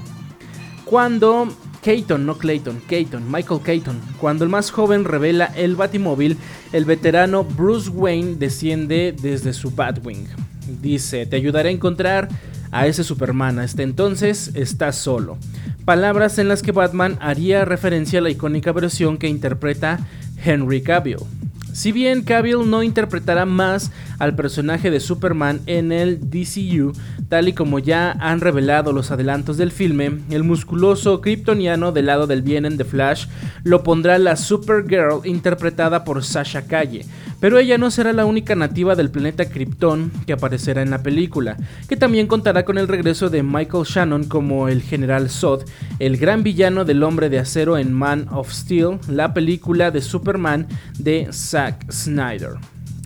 Cuando Keaton, no Clayton, Keaton, Michael Keaton. Cuando el más joven revela el Batimóvil, el veterano Bruce Wayne desciende desde su Batwing. Dice, te ayudaré a encontrar a ese Superman. Hasta entonces estás solo. Palabras en las que Batman haría referencia a la icónica versión que interpreta Henry Cavill. Si bien Cavill no interpretará más al personaje de Superman en el DCU, tal y como ya han revelado los adelantos del filme, el musculoso kryptoniano del lado del bien en The Flash lo pondrá la Supergirl interpretada por Sasha Calle, pero ella no será la única nativa del planeta Krypton que aparecerá en la película, que también contará con el regreso de Michael Shannon como el General Zod, el gran villano del Hombre de Acero en Man of Steel, la película de Superman de Zack Snyder.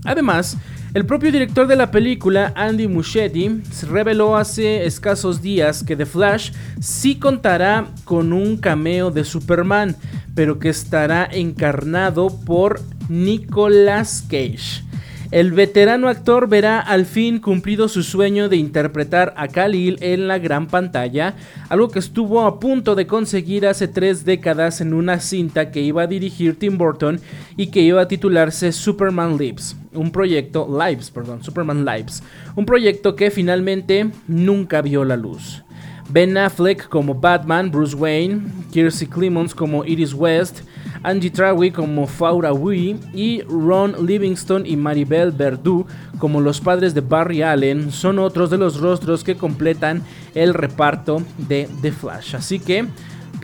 Además, el propio director de la película, Andy Muschietti, reveló hace escasos días que The Flash sí contará con un cameo de Superman, pero que estará encarnado por Nicolas Cage. El veterano actor verá al fin cumplido su sueño de interpretar a Khalil en la gran pantalla, algo que estuvo a punto de conseguir hace tres décadas en una cinta que iba a dirigir Tim Burton y que iba a titularse Superman Lives, un proyecto Lives, perdón, Superman Lives, un proyecto que finalmente nunca vio la luz. Ben Affleck como Batman, Bruce Wayne, Kiersey Clemons como Iris West, Angie Trawi como Faura Wee y Ron Livingston y Maribel Verdú como los padres de Barry Allen son otros de los rostros que completan el reparto de The Flash. Así que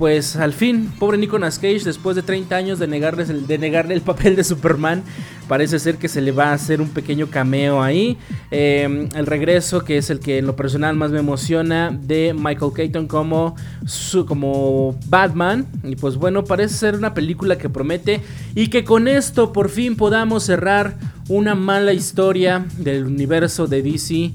pues al fin, pobre Nicolas Cage, después de 30 años de, de negarle el papel de Superman, parece ser que se le va a hacer un pequeño cameo ahí. Em, el regreso, que es el que en lo personal más me emociona, de Michael Keaton como, como Batman. Y pues bueno, parece ser una película que promete y que con esto por fin podamos cerrar una mala historia del universo de DC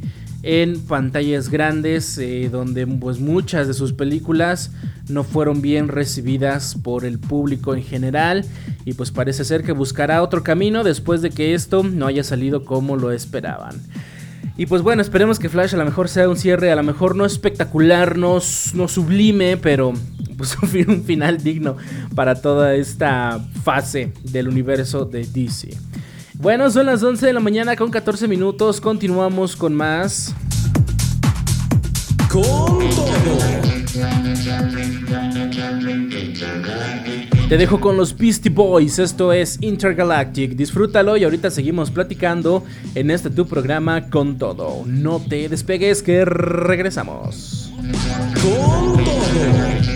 en pantallas grandes, eh, donde pues muchas de sus películas no fueron bien recibidas por el público en general y pues parece ser que buscará otro camino después de que esto no haya salido como lo esperaban. Y pues bueno, esperemos que Flash a lo mejor sea un cierre, a lo mejor no espectacular, no, no sublime, pero pues un final digno para toda esta fase del universo de DC. Bueno, son las 11 de la mañana con 14 minutos. Continuamos con más. Con todo. Te dejo con los Beastie Boys, esto es Intergalactic, disfrútalo y ahorita seguimos platicando en este tu programa con todo. No te despegues que regresamos. Con todo.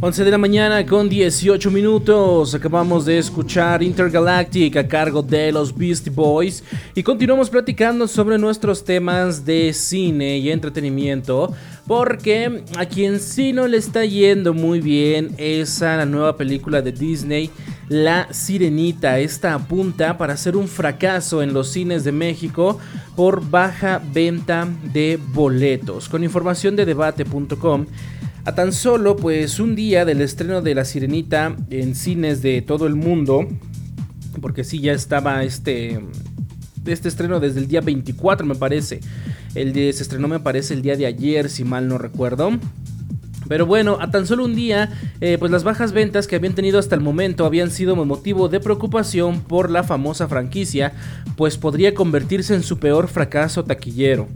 11 de la mañana con 18 minutos. Acabamos de escuchar Intergalactic a cargo de los Beastie Boys y continuamos platicando sobre nuestros temas de cine y entretenimiento. Porque a quien sí no le está yendo muy bien es a la nueva película de Disney, La Sirenita. Esta apunta para ser un fracaso en los cines de México por baja venta de boletos. Con información de debate.com. A tan solo pues un día del estreno de La Sirenita en cines de todo el mundo, porque sí ya estaba este este estreno desde el día 24 me parece. El de, se estrenó me parece el día de ayer si mal no recuerdo. Pero bueno, a tan solo un día, eh, pues las bajas ventas que habían tenido hasta el momento habían sido motivo de preocupación por la famosa franquicia, pues podría convertirse en su peor fracaso taquillero.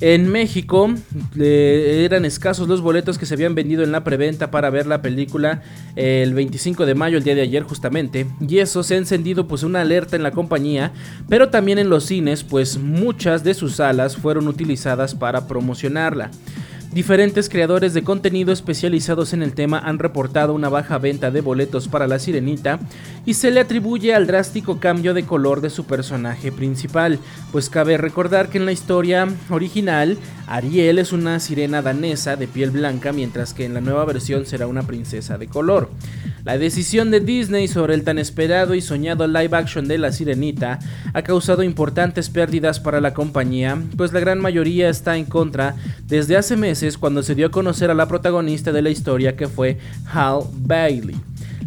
En México eran escasos los boletos que se habían vendido en la preventa para ver la película el 25 de mayo, el día de ayer justamente, y eso se ha encendido pues una alerta en la compañía, pero también en los cines, pues muchas de sus salas fueron utilizadas para promocionarla. Diferentes creadores de contenido especializados en el tema han reportado una baja venta de boletos para la sirenita y se le atribuye al drástico cambio de color de su personaje principal, pues cabe recordar que en la historia original Ariel es una sirena danesa de piel blanca mientras que en la nueva versión será una princesa de color. La decisión de Disney sobre el tan esperado y soñado live action de La Sirenita ha causado importantes pérdidas para la compañía, pues la gran mayoría está en contra desde hace meses cuando se dio a conocer a la protagonista de la historia que fue Hal Bailey.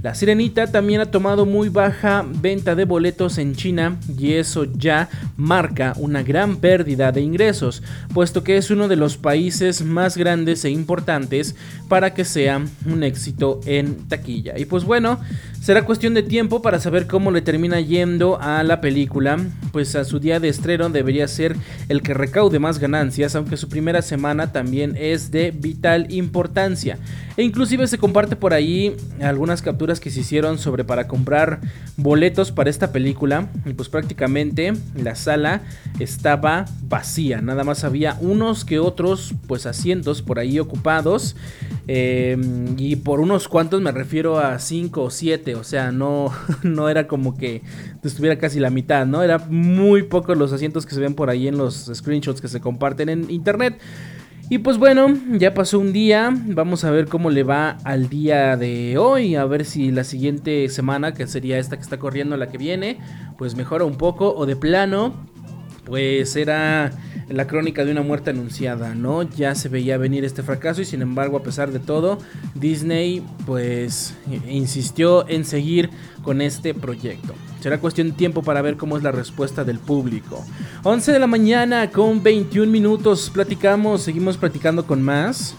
La Sirenita también ha tomado muy baja venta de boletos en China y eso ya marca una gran pérdida de ingresos, puesto que es uno de los países más grandes e importantes para que sea un éxito en taquilla. Y pues bueno, Será cuestión de tiempo para saber cómo le termina yendo a la película, pues a su día de estreno debería ser el que recaude más ganancias, aunque su primera semana también es de vital importancia. E inclusive se comparte por ahí algunas capturas que se hicieron sobre para comprar boletos para esta película, y pues prácticamente la sala estaba vacía, nada más había unos que otros pues asientos por ahí ocupados, eh, y por unos cuantos me refiero a 5 o 7 o sea, no, no era como que estuviera casi la mitad, ¿no? Era muy pocos los asientos que se ven por ahí en los screenshots que se comparten en internet. Y pues bueno, ya pasó un día, vamos a ver cómo le va al día de hoy, a ver si la siguiente semana, que sería esta que está corriendo, la que viene, pues mejora un poco o de plano, pues era la crónica de una muerte anunciada, ¿no? Ya se veía venir este fracaso y sin embargo, a pesar de todo, Disney pues insistió en seguir con este proyecto. Será cuestión de tiempo para ver cómo es la respuesta del público. 11 de la mañana con 21 minutos, platicamos, seguimos platicando con más.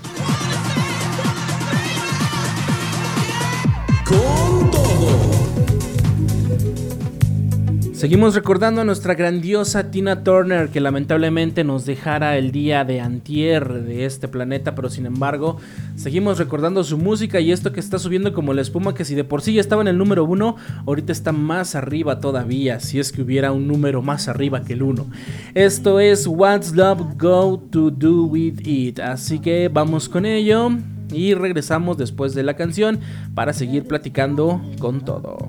Seguimos recordando a nuestra grandiosa Tina Turner que lamentablemente nos dejara el día de antier de este planeta, pero sin embargo seguimos recordando su música y esto que está subiendo como la espuma que si de por sí ya estaba en el número uno, ahorita está más arriba todavía, si es que hubiera un número más arriba que el uno. Esto es What's Love Go to Do With It, así que vamos con ello y regresamos después de la canción para seguir platicando con todo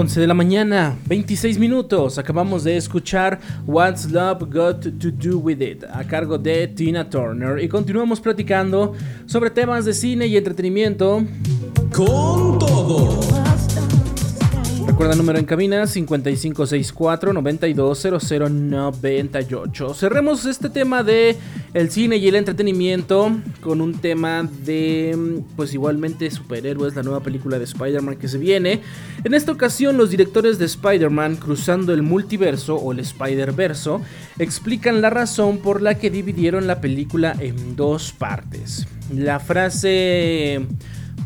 ...11 de la mañana, 26 minutos... ...acabamos de escuchar... ...What's Love Got to Do With It... ...a cargo de Tina Turner... ...y continuamos platicando... ...sobre temas de cine y entretenimiento... ...con todo... Recuerda el número en cabina 5564-920098. Cerremos este tema de el cine y el entretenimiento con un tema de, pues igualmente superhéroes, la nueva película de Spider-Man que se viene. En esta ocasión los directores de Spider-Man cruzando el multiverso o el Spider-Verso explican la razón por la que dividieron la película en dos partes. La frase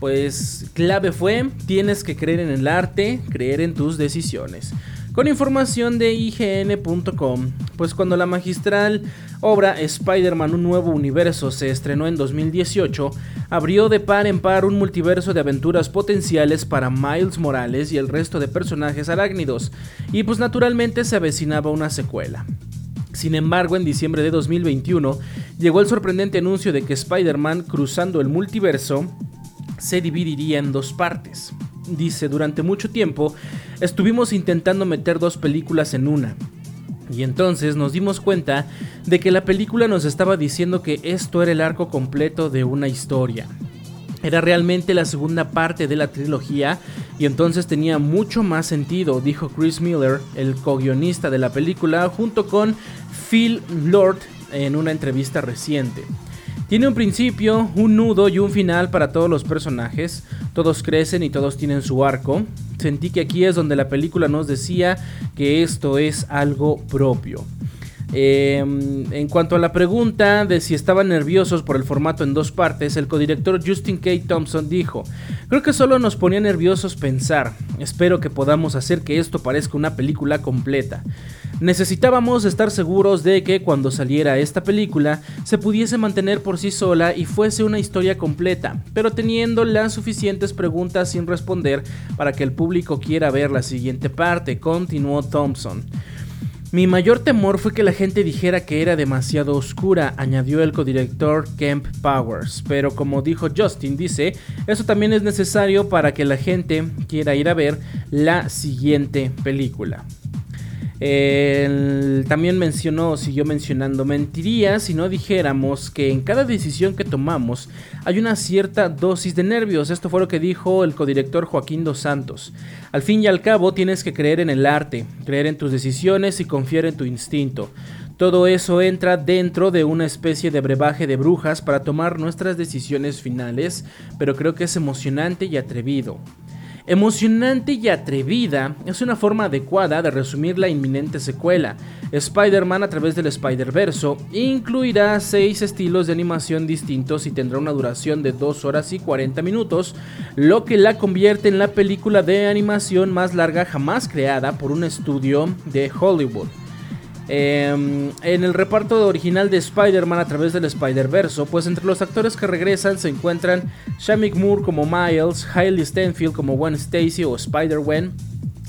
pues clave fue, tienes que creer en el arte, creer en tus decisiones. Con información de IGN.com, pues cuando la magistral obra Spider-Man Un Nuevo Universo se estrenó en 2018, abrió de par en par un multiverso de aventuras potenciales para Miles Morales y el resto de personajes arácnidos, y pues naturalmente se avecinaba una secuela. Sin embargo, en diciembre de 2021 llegó el sorprendente anuncio de que Spider-Man Cruzando el Multiverso se dividiría en dos partes. dice, durante mucho tiempo estuvimos intentando meter dos películas en una. Y entonces nos dimos cuenta de que la película nos estaba diciendo que esto era el arco completo de una historia. Era realmente la segunda parte de la trilogía y entonces tenía mucho más sentido, dijo Chris Miller, el co-guionista de la película, junto con Phil Lord en una entrevista reciente. Tiene un principio, un nudo y un final para todos los personajes. Todos crecen y todos tienen su arco. Sentí que aquí es donde la película nos decía que esto es algo propio. Em, en cuanto a la pregunta de si estaban nerviosos por el formato en dos partes, el codirector Justin K. Thompson dijo, creo que solo nos ponía nerviosos pensar, espero que podamos hacer que esto parezca una película completa. Necesitábamos estar seguros de que cuando saliera esta película se pudiese mantener por sí sola y fuese una historia completa, pero teniendo las suficientes preguntas sin responder para que el público quiera ver la siguiente parte, continuó Thompson. Mi mayor temor fue que la gente dijera que era demasiado oscura, añadió el codirector Kemp Powers. Pero como dijo Justin, dice, eso también es necesario para que la gente quiera ir a ver la siguiente película también mencionó, siguió mencionando, mentiría si no dijéramos que en cada decisión que tomamos hay una cierta dosis de nervios. Esto fue lo que dijo el codirector Joaquín Dos Santos. Al fin y al cabo tienes que creer en el arte, creer en tus decisiones y confiar en tu instinto. Todo eso entra dentro de una especie de brebaje de brujas para tomar nuestras decisiones finales, pero creo que es emocionante y atrevido. Emocionante y atrevida es una forma adecuada de resumir la inminente secuela. Spider-Man a través del Spider-Verso incluirá 6 estilos de animación distintos y tendrá una duración de 2 horas y 40 minutos, lo que la convierte en la película de animación más larga jamás creada por un estudio de Hollywood. Em, en el reparto original de Spider-Man a través del Spider-Verse, pues entre los actores que regresan se encuentran Shamik Moore como Miles, Hailey Stenfield como Gwen Stacy o Spider-Gwen,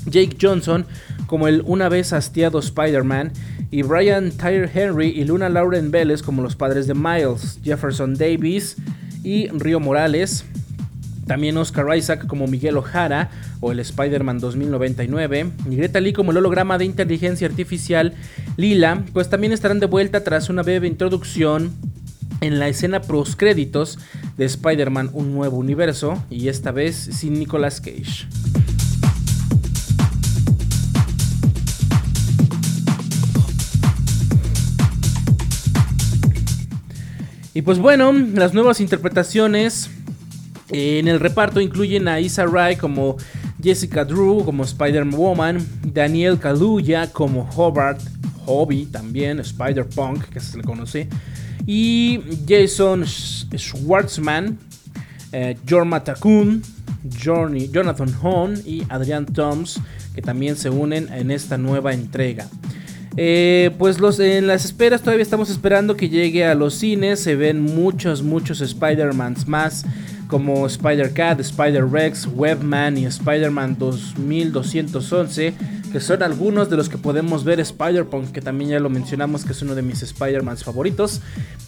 Jake Johnson como el una vez hastiado Spider-Man, y Brian Tyre Henry y Luna Lauren Vélez como los padres de Miles, Jefferson Davis y Río Morales, también Oscar Isaac como Miguel O'Hara o el Spider-Man 2099. Y Greta Lee como el holograma de inteligencia artificial Lila, pues también estarán de vuelta tras una breve introducción en la escena créditos de Spider-Man Un Nuevo Universo y esta vez sin Nicolas Cage. Y pues bueno, las nuevas interpretaciones en el reparto incluyen a Isa Rae como Jessica Drew, como Spider-Woman, Daniel Kaluuya como Hobart, Hobby también, Spider-Punk, que se le conoce, y Jason Schwartzman, eh, Jorma Takun, Jonathan Hahn y Adrian Toms, que también se unen en esta nueva entrega. Eh, pues los, en las esperas todavía estamos esperando que llegue a los cines. Se ven muchos, muchos Spider-Mans más como Spider-Cat, Spider-Rex, Webman y Spider-Man 2211, que son algunos de los que podemos ver Spider-Punk, que también ya lo mencionamos que es uno de mis Spider-Mans favoritos.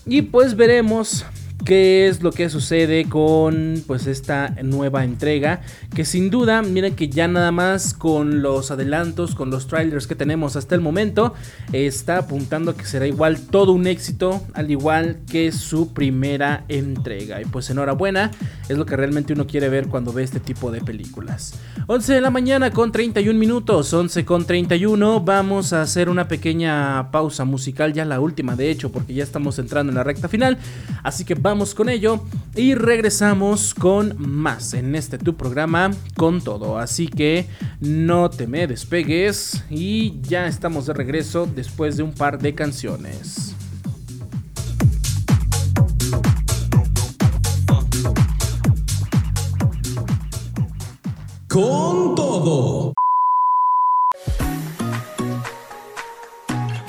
Y pues veremos qué es lo que sucede con pues esta nueva entrega que sin duda miren que ya nada más con los adelantos con los trailers que tenemos hasta el momento está apuntando que será igual todo un éxito al igual que su primera entrega. Y pues enhorabuena es lo que realmente uno quiere ver cuando ve este tipo de películas. 11 de la mañana con 31 minutos 11 con 31 vamos a hacer una pequeña pausa musical ya la última de hecho porque ya estamos entrando en la recta final. Así que vamos con ello y regresamos con más en este tu programa con todo. Así que no te me despegues y ya estamos de regreso después de un par de canciones. Con todo.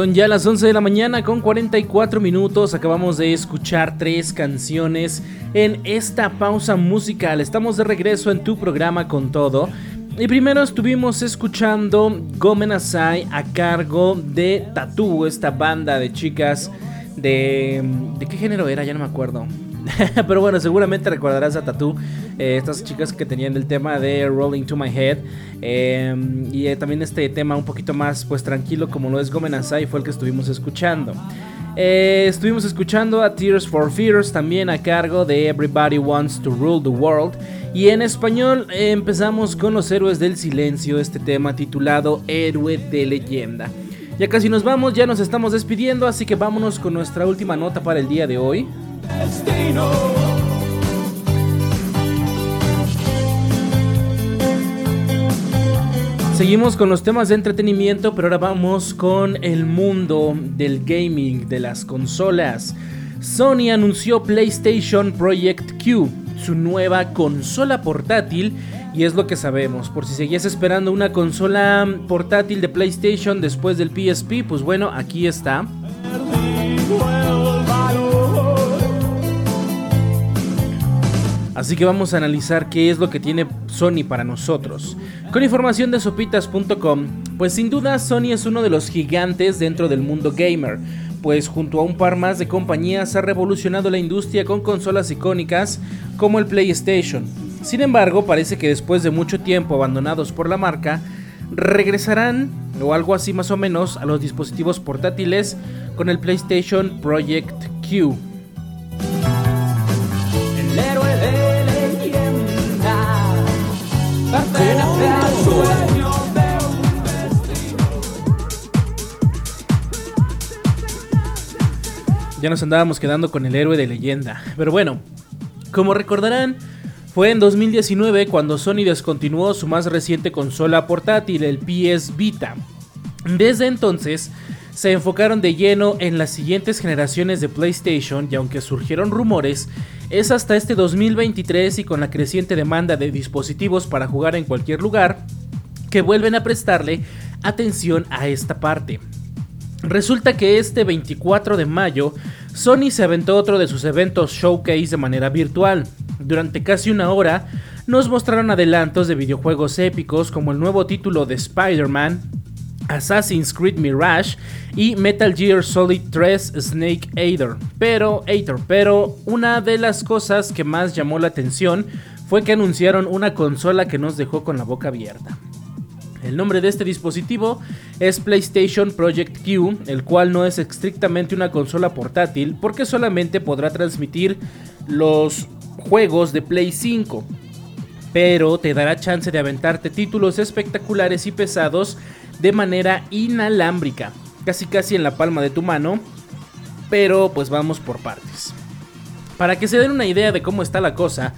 Son ya las 11 de la mañana con 44 minutos. Acabamos de escuchar tres canciones en esta pausa musical. Estamos de regreso en tu programa con todo. Y primero estuvimos escuchando Gomen Asai a cargo de Tattoo, esta banda de chicas de... ¿De qué género era? Ya no me acuerdo. Pero bueno, seguramente recordarás a Tattoo, eh, estas chicas que tenían el tema de Rolling to My Head. Em, y eh, también este tema un poquito más pues tranquilo como lo es Gomen Asai fue el que estuvimos escuchando. Eh, estuvimos escuchando a Tears for Fears también a cargo de Everybody Wants to Rule the World. Y en español empezamos con Los Héroes del Silencio, este tema titulado Héroe de Leyenda. Ya casi nos vamos, ya nos estamos despidiendo, así que vámonos con nuestra última nota para el día de hoy. Seguimos con los temas de entretenimiento, pero ahora vamos con el mundo del gaming, de las consolas. Sony anunció PlayStation Project Q, su nueva consola portátil, y es lo que sabemos. Por si seguías esperando una consola portátil de PlayStation después del PSP, pues bueno, aquí está. Así que vamos a analizar qué es lo que tiene Sony para nosotros. Con información de sopitas.com, pues sin duda Sony es uno de los gigantes dentro del mundo gamer, pues junto a un par más de compañías ha revolucionado la industria con consolas icónicas como el PlayStation. Sin embargo, parece que después de mucho tiempo abandonados por la marca, regresarán, o algo así más o menos, a los dispositivos portátiles con el PlayStation Project Q. Ya nos andábamos quedando con el héroe de leyenda. Pero bueno, como recordarán, fue en 2019 cuando Sony descontinuó su más reciente consola portátil, el PS Vita. Desde entonces, se enfocaron de lleno en las siguientes generaciones de PlayStation y aunque surgieron rumores, es hasta este 2023 y con la creciente demanda de dispositivos para jugar en cualquier lugar, que vuelven a prestarle atención a esta parte. Resulta que este 24 de mayo, Sony se aventó otro de sus eventos showcase de manera virtual. Durante casi una hora, nos mostraron adelantos de videojuegos épicos como el nuevo título de Spider-Man, Assassin's Creed Mirage y Metal Gear Solid 3 Snake Eater. Pero, pero una de las cosas que más llamó la atención fue que anunciaron una consola que nos dejó con la boca abierta. El nombre de este dispositivo es PlayStation Project Q, el cual no es estrictamente una consola portátil porque solamente podrá transmitir los juegos de Play 5, pero te dará chance de aventarte títulos espectaculares y pesados de manera inalámbrica, casi casi en la palma de tu mano, pero pues vamos por partes. Para que se den una idea de cómo está la cosa,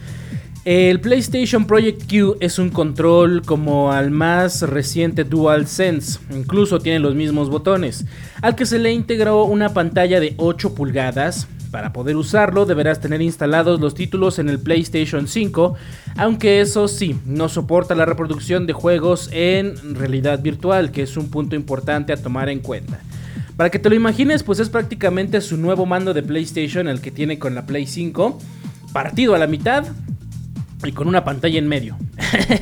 el PlayStation Project Q es un control como al más reciente DualSense, incluso tiene los mismos botones, al que se le integró una pantalla de 8 pulgadas. Para poder usarlo deberás tener instalados los títulos en el PlayStation 5, aunque eso sí, no soporta la reproducción de juegos en realidad virtual, que es un punto importante a tomar en cuenta. Para que te lo imagines, pues es prácticamente su nuevo mando de PlayStation, el que tiene con la Play 5, partido a la mitad y con una pantalla en medio.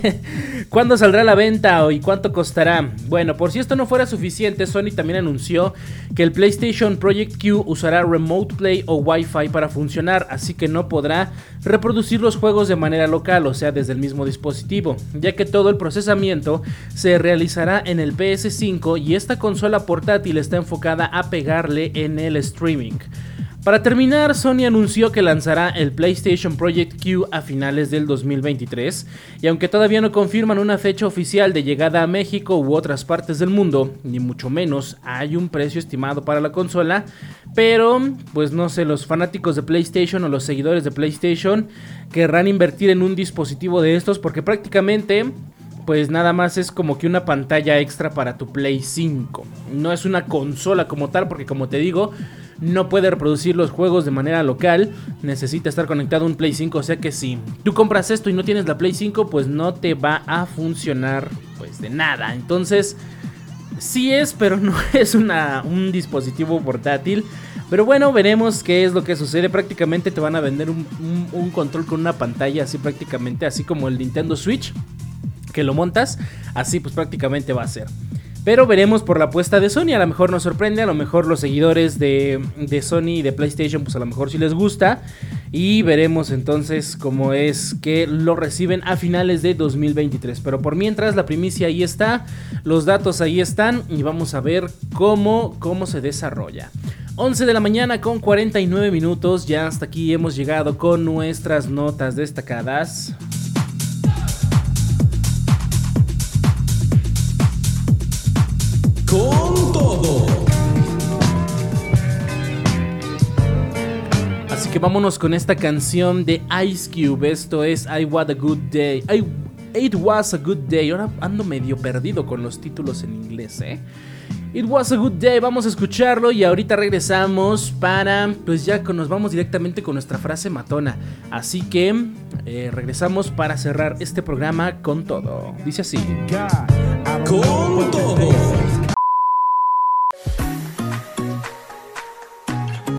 ¿Cuándo saldrá la venta y cuánto costará? Bueno, por si esto no fuera suficiente, Sony también anunció que el PlayStation Project Q usará Remote Play o Wi-Fi para funcionar, así que no podrá reproducir los juegos de manera local, o sea, desde el mismo dispositivo, ya que todo el procesamiento se realizará en el PS5 y esta consola portátil está enfocada a pegarle en el streaming. Para terminar, Sony anunció que lanzará el PlayStation Project Q a finales del 2023, y aunque todavía no confirman una fecha oficial de llegada a México u otras partes del mundo, ni mucho menos hay un precio estimado para la consola, pero pues no sé, los fanáticos de PlayStation o los seguidores de PlayStation querrán invertir en un dispositivo de estos porque prácticamente pues nada más es como que una pantalla extra para tu Play 5. No es una consola como tal, porque como te digo, no puede reproducir los juegos de manera local, necesita estar conectado a un Play 5, o sea que si tú compras esto y no tienes la Play 5, pues no te va a funcionar pues de nada. Entonces, sí es, pero no es un dispositivo portátil. Pero bueno, veremos qué es lo que sucede. Prácticamente te van a vender un control con una pantalla así prácticamente, así como el Nintendo Switch, que lo montas, así pues prácticamente va a ser. Pero veremos por la apuesta de Sony, a lo mejor nos sorprende, a lo mejor los seguidores de, Sony y de PlayStation, pues a lo mejor sí les gusta. Y veremos entonces cómo es que lo reciben a finales de 2023. Pero por mientras, la primicia ahí está, los datos ahí están y vamos a ver cómo, cómo se desarrolla. 11 de la mañana con 49 minutos, ya hasta aquí hemos llegado con nuestras notas destacadas. Así que vámonos con esta canción de Ice Cube. Esto es I Want a Good Day. It Was a Good Day. Ahora ando medio perdido con los títulos en inglés, ¿eh? It was a good day, vamos a escucharlo y ahorita regresamos para, pues ya nos vamos directamente con nuestra frase matona. Así que eh, regresamos para cerrar este programa con todo. Dice así. Todo.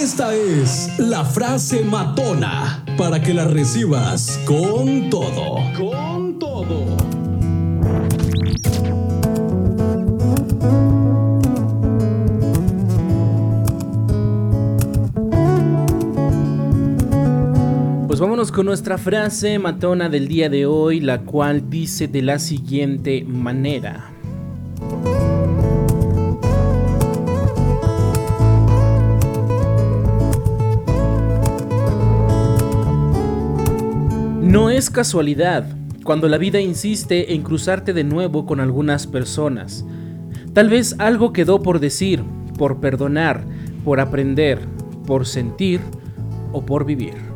Esta es la frase matona para que la recibas con todo. Con todo. Pues vámonos con nuestra frase matona del día de hoy, la cual dice de la siguiente manera. Es casualidad cuando la vida insiste en cruzarte de nuevo con algunas personas. Tal vez algo quedó por decir, por perdonar, por aprender, por sentir o por vivir.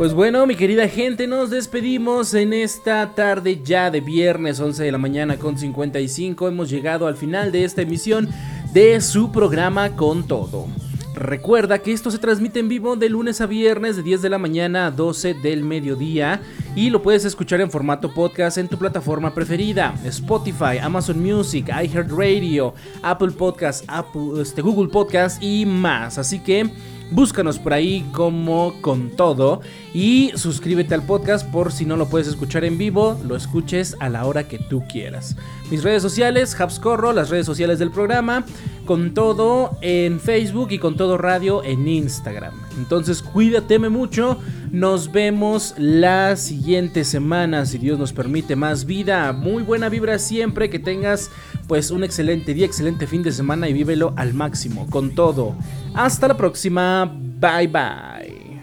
Pues bueno, mi querida gente, nos despedimos en esta tarde ya de viernes 11 de la mañana con 55. Hemos llegado al final de esta emisión de su programa Con Todo. Recuerda que esto se transmite en vivo de lunes a viernes de 10 de la mañana a 12 del mediodía y lo puedes escuchar en formato podcast en tu plataforma preferida, Spotify, Amazon Music, iHeartRadio, Apple Podcast, Apple, este, Google Podcast y más. Así que Búscanos por ahí como con todo y suscríbete al podcast por si no lo puedes escuchar en vivo, lo escuches a la hora que tú quieras. Mis redes sociales, Habscorro, las redes sociales del programa, con todo en Facebook y con todo radio en Instagram. Entonces cuídateme mucho, nos vemos la siguiente semana, si Dios nos permite más vida, muy buena vibra siempre, que tengas pues un excelente día, excelente fin de semana y vívelo al máximo, con todo. Hasta la próxima. Bye bye.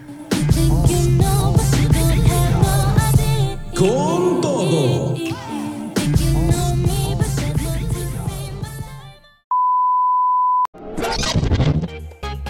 Con todo.